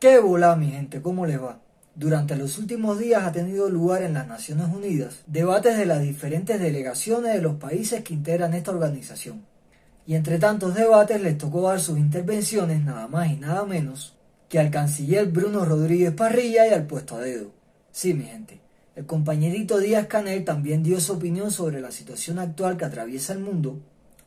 ¡Qué bola, mi gente! ¿Cómo les va? Durante los últimos días ha tenido lugar en las Naciones Unidas debates de las diferentes delegaciones de los países que integran esta organización. Y entre tantos debates les tocó dar sus intervenciones nada más y nada menos que al canciller Bruno Rodríguez Parrilla y al puesto a dedo. Sí, mi gente, el compañerito Díaz Canel también dio su opinión sobre la situación actual que atraviesa el mundo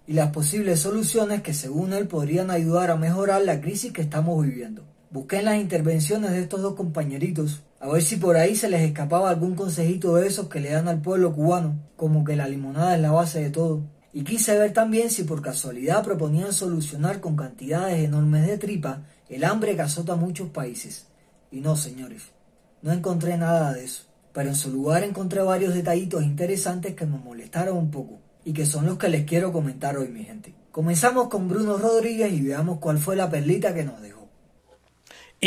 y las posibles soluciones que según él podrían ayudar a mejorar la crisis que estamos viviendo. Busqué las intervenciones de estos dos compañeritos, a ver si por ahí se les escapaba algún consejito de esos que le dan al pueblo cubano, como que la limonada es la base de todo. Y quise ver también si por casualidad proponían solucionar con cantidades enormes de tripa el hambre que azota muchos países. Y no, señores, no encontré nada de eso. Pero en su lugar encontré varios detallitos interesantes que me molestaron un poco y que son los que les quiero comentar hoy, mi gente. Comenzamos con Bruno Rodríguez y veamos cuál fue la perlita que nos dejó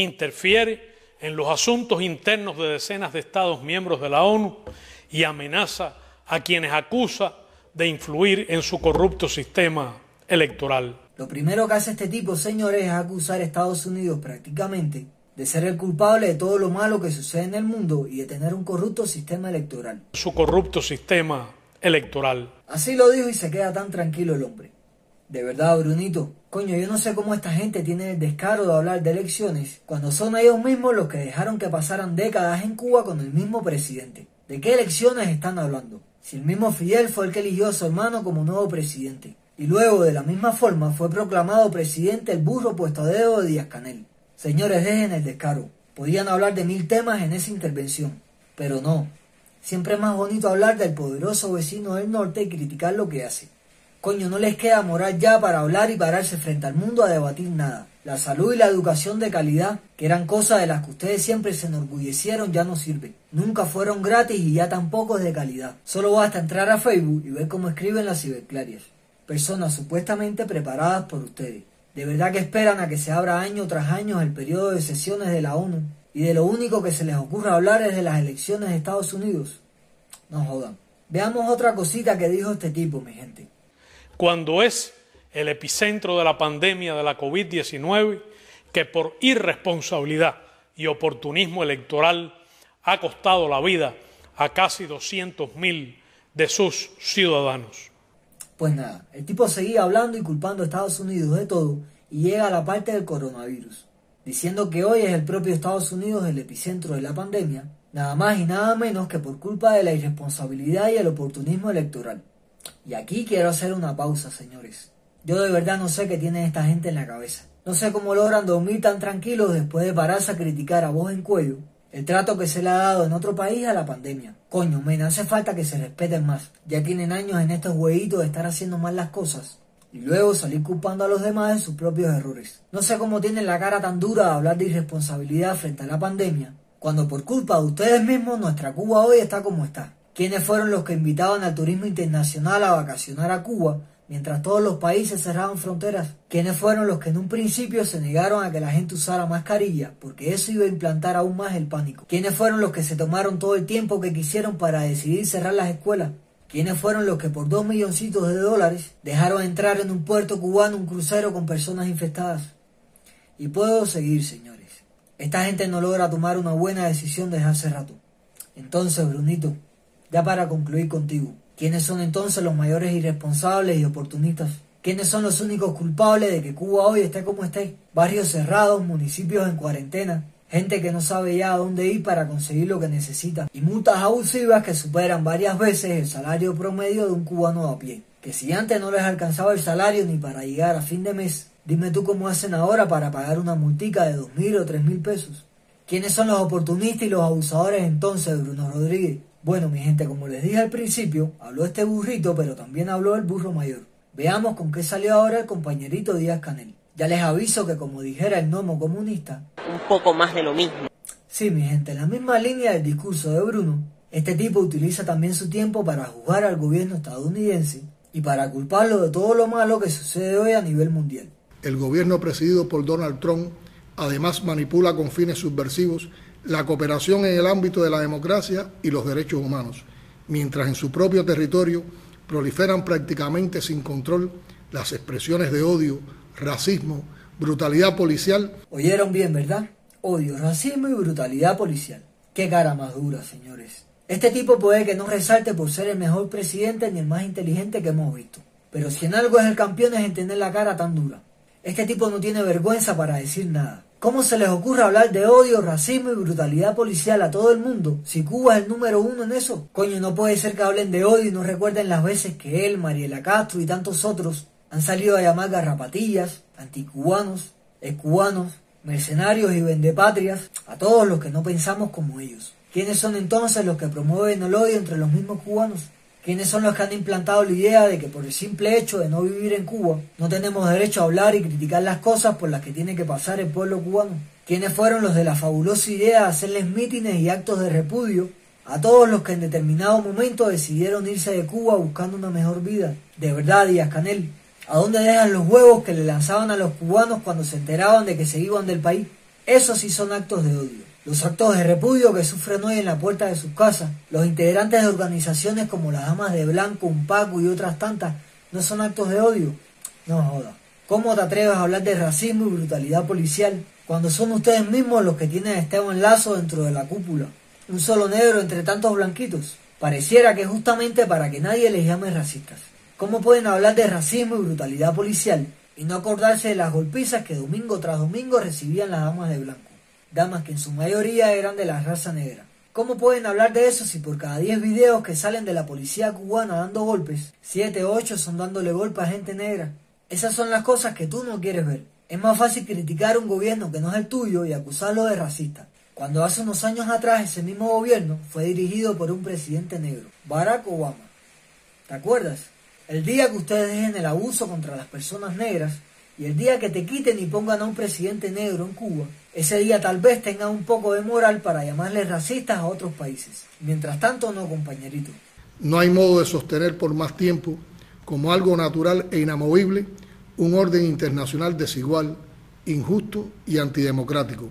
interfiere en los asuntos internos de decenas de Estados miembros de la ONU y amenaza a quienes acusa de influir en su corrupto sistema electoral. Lo primero que hace este tipo, señores, es acusar a Estados Unidos prácticamente de ser el culpable de todo lo malo que sucede en el mundo y de tener un corrupto sistema electoral. Su corrupto sistema electoral. Así lo dijo y se queda tan tranquilo el hombre. De verdad, Brunito. Coño, yo no sé cómo esta gente tiene el descaro de hablar de elecciones cuando son ellos mismos los que dejaron que pasaran décadas en Cuba con el mismo presidente. ¿De qué elecciones están hablando? Si el mismo Fidel fue el que eligió a su hermano como nuevo presidente. Y luego, de la misma forma, fue proclamado presidente el burro puesto a dedo de Díaz Canel. Señores, dejen el descaro. Podían hablar de mil temas en esa intervención. Pero no. Siempre es más bonito hablar del poderoso vecino del norte y criticar lo que hace. Coño, no les queda moral ya para hablar y pararse frente al mundo a debatir nada. La salud y la educación de calidad, que eran cosas de las que ustedes siempre se enorgullecieron, ya no sirven. Nunca fueron gratis y ya tampoco es de calidad. Solo basta entrar a Facebook y ver cómo escriben las ciberclarias. Personas supuestamente preparadas por ustedes. ¿De verdad que esperan a que se abra año tras año el periodo de sesiones de la ONU y de lo único que se les ocurra hablar es de las elecciones de Estados Unidos? No jodan. Veamos otra cosita que dijo este tipo, mi gente cuando es el epicentro de la pandemia de la COVID-19, que por irresponsabilidad y oportunismo electoral ha costado la vida a casi 200.000 de sus ciudadanos. Pues nada, el tipo seguía hablando y culpando a Estados Unidos de todo y llega a la parte del coronavirus, diciendo que hoy es el propio Estados Unidos el epicentro de la pandemia, nada más y nada menos que por culpa de la irresponsabilidad y el oportunismo electoral. Y aquí quiero hacer una pausa, señores. Yo de verdad no sé qué tiene esta gente en la cabeza. No sé cómo logran dormir tan tranquilos después de pararse a criticar a voz en cuello el trato que se le ha dado en otro país a la pandemia. Coño, men, hace falta que se respeten más. Ya tienen años en estos huevitos de estar haciendo mal las cosas. Y luego salir culpando a los demás de sus propios errores. No sé cómo tienen la cara tan dura de hablar de irresponsabilidad frente a la pandemia, cuando por culpa de ustedes mismos nuestra Cuba hoy está como está. ¿Quiénes fueron los que invitaban al turismo internacional a vacacionar a Cuba mientras todos los países cerraban fronteras? ¿Quiénes fueron los que en un principio se negaron a que la gente usara mascarilla porque eso iba a implantar aún más el pánico? ¿Quiénes fueron los que se tomaron todo el tiempo que quisieron para decidir cerrar las escuelas? ¿Quiénes fueron los que por dos milloncitos de dólares dejaron entrar en un puerto cubano un crucero con personas infectadas? Y puedo seguir, señores. Esta gente no logra tomar una buena decisión desde hace rato. Entonces, Brunito, ya para concluir contigo, ¿quiénes son entonces los mayores irresponsables y oportunistas? ¿Quiénes son los únicos culpables de que Cuba hoy esté como esté? Barrios cerrados, municipios en cuarentena, gente que no sabe ya a dónde ir para conseguir lo que necesita y multas abusivas que superan varias veces el salario promedio de un cubano a pie. Que si antes no les alcanzaba el salario ni para llegar a fin de mes, dime tú cómo hacen ahora para pagar una multica de dos mil o tres mil pesos. ¿Quiénes son los oportunistas y los abusadores entonces, Bruno Rodríguez? Bueno, mi gente, como les dije al principio, habló este burrito, pero también habló el burro mayor. Veamos con qué salió ahora el compañerito Díaz Canel. Ya les aviso que como dijera el gnomo comunista... Un poco más de lo mismo. Sí, mi gente, en la misma línea del discurso de Bruno, este tipo utiliza también su tiempo para juzgar al gobierno estadounidense y para culparlo de todo lo malo que sucede hoy a nivel mundial. El gobierno presidido por Donald Trump además manipula con fines subversivos la cooperación en el ámbito de la democracia y los derechos humanos, mientras en su propio territorio proliferan prácticamente sin control las expresiones de odio, racismo, brutalidad policial. Oyeron bien, ¿verdad? odio, racismo y brutalidad policial. Qué cara más dura, señores. Este tipo puede que no resalte por ser el mejor presidente ni el más inteligente que hemos visto. Pero si en algo es el campeón es en tener la cara tan dura. Este tipo no tiene vergüenza para decir nada. ¿Cómo se les ocurre hablar de odio, racismo y brutalidad policial a todo el mundo si Cuba es el número uno en eso? Coño, no puede ser que hablen de odio y no recuerden las veces que él, Mariela Castro y tantos otros han salido a llamar garrapatillas, anticubanos, cubanos, mercenarios y vendepatrias a todos los que no pensamos como ellos. ¿Quiénes son entonces los que promueven el odio entre los mismos cubanos? ¿Quiénes son los que han implantado la idea de que por el simple hecho de no vivir en Cuba no tenemos derecho a hablar y criticar las cosas por las que tiene que pasar el pueblo cubano? ¿Quiénes fueron los de la fabulosa idea de hacerles mítines y actos de repudio a todos los que en determinado momento decidieron irse de Cuba buscando una mejor vida? De verdad, Díaz Canel, ¿a dónde dejan los huevos que le lanzaban a los cubanos cuando se enteraban de que se iban del país? Esos sí son actos de odio. Los actos de repudio que sufren hoy en la puerta de sus casas, los integrantes de organizaciones como las Damas de Blanco, Paco y otras tantas, no son actos de odio. No joda. ¿Cómo te atreves a hablar de racismo y brutalidad policial cuando son ustedes mismos los que tienen a Esteban Lazo dentro de la cúpula? Un solo negro entre tantos blanquitos. Pareciera que justamente para que nadie les llame racistas. ¿Cómo pueden hablar de racismo y brutalidad policial y no acordarse de las golpizas que domingo tras domingo recibían las damas de blanco? Damas que en su mayoría eran de la raza negra. ¿Cómo pueden hablar de eso si por cada 10 videos que salen de la policía cubana dando golpes, 7 o 8 son dándole golpes a gente negra? Esas son las cosas que tú no quieres ver. Es más fácil criticar un gobierno que no es el tuyo y acusarlo de racista. Cuando hace unos años atrás ese mismo gobierno fue dirigido por un presidente negro, Barack Obama. ¿Te acuerdas? El día que ustedes dejen el abuso contra las personas negras y el día que te quiten y pongan a un presidente negro en Cuba, ese día tal vez tenga un poco de moral para llamarles racistas a otros países. Mientras tanto, no, compañerito. No hay modo de sostener por más tiempo, como algo natural e inamovible, un orden internacional desigual, injusto y antidemocrático,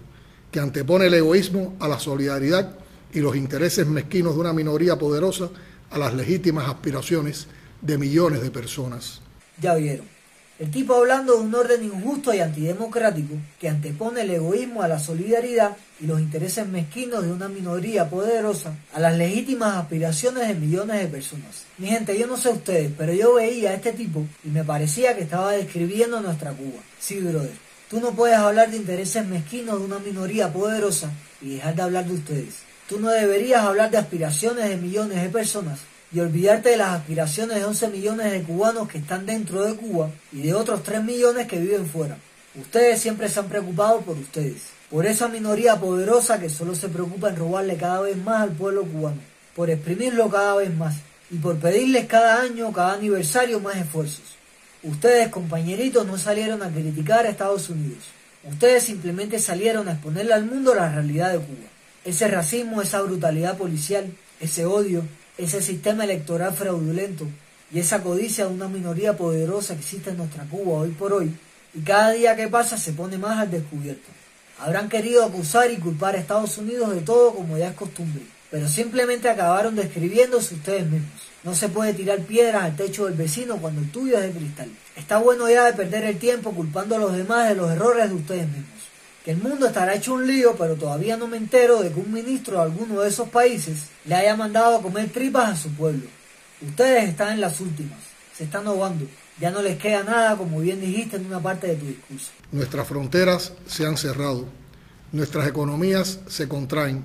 que antepone el egoísmo a la solidaridad y los intereses mezquinos de una minoría poderosa a las legítimas aspiraciones de millones de personas. Ya vieron. El tipo hablando de un orden injusto y antidemocrático que antepone el egoísmo a la solidaridad y los intereses mezquinos de una minoría poderosa a las legítimas aspiraciones de millones de personas. Mi gente, yo no sé ustedes, pero yo veía a este tipo y me parecía que estaba describiendo nuestra Cuba. Sí, brother. Tú no puedes hablar de intereses mezquinos de una minoría poderosa y dejar de hablar de ustedes. Tú no deberías hablar de aspiraciones de millones de personas y olvidarte de las aspiraciones de 11 millones de cubanos que están dentro de Cuba y de otros 3 millones que viven fuera. Ustedes siempre se han preocupado por ustedes, por esa minoría poderosa que solo se preocupa en robarle cada vez más al pueblo cubano, por exprimirlo cada vez más y por pedirles cada año, cada aniversario más esfuerzos. Ustedes, compañeritos, no salieron a criticar a Estados Unidos. Ustedes simplemente salieron a exponerle al mundo la realidad de Cuba. Ese racismo, esa brutalidad policial, ese odio, ese sistema electoral fraudulento y esa codicia de una minoría poderosa que existe en nuestra Cuba hoy por hoy, y cada día que pasa se pone más al descubierto. Habrán querido acusar y culpar a Estados Unidos de todo como ya es costumbre, pero simplemente acabaron describiéndose ustedes mismos. No se puede tirar piedras al techo del vecino cuando el tuyo es de cristal. Está bueno ya de perder el tiempo culpando a los demás de los errores de ustedes mismos que el mundo estará hecho un lío, pero todavía no me entero de que un ministro de alguno de esos países le haya mandado a comer tripas a su pueblo. Ustedes están en las últimas, se están ahogando, ya no les queda nada, como bien dijiste en una parte de tu discurso. Nuestras fronteras se han cerrado, nuestras economías se contraen,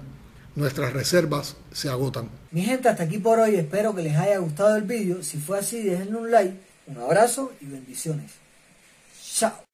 nuestras reservas se agotan. Mi gente, hasta aquí por hoy, espero que les haya gustado el vídeo, si fue así déjenle un like, un abrazo y bendiciones. Chao.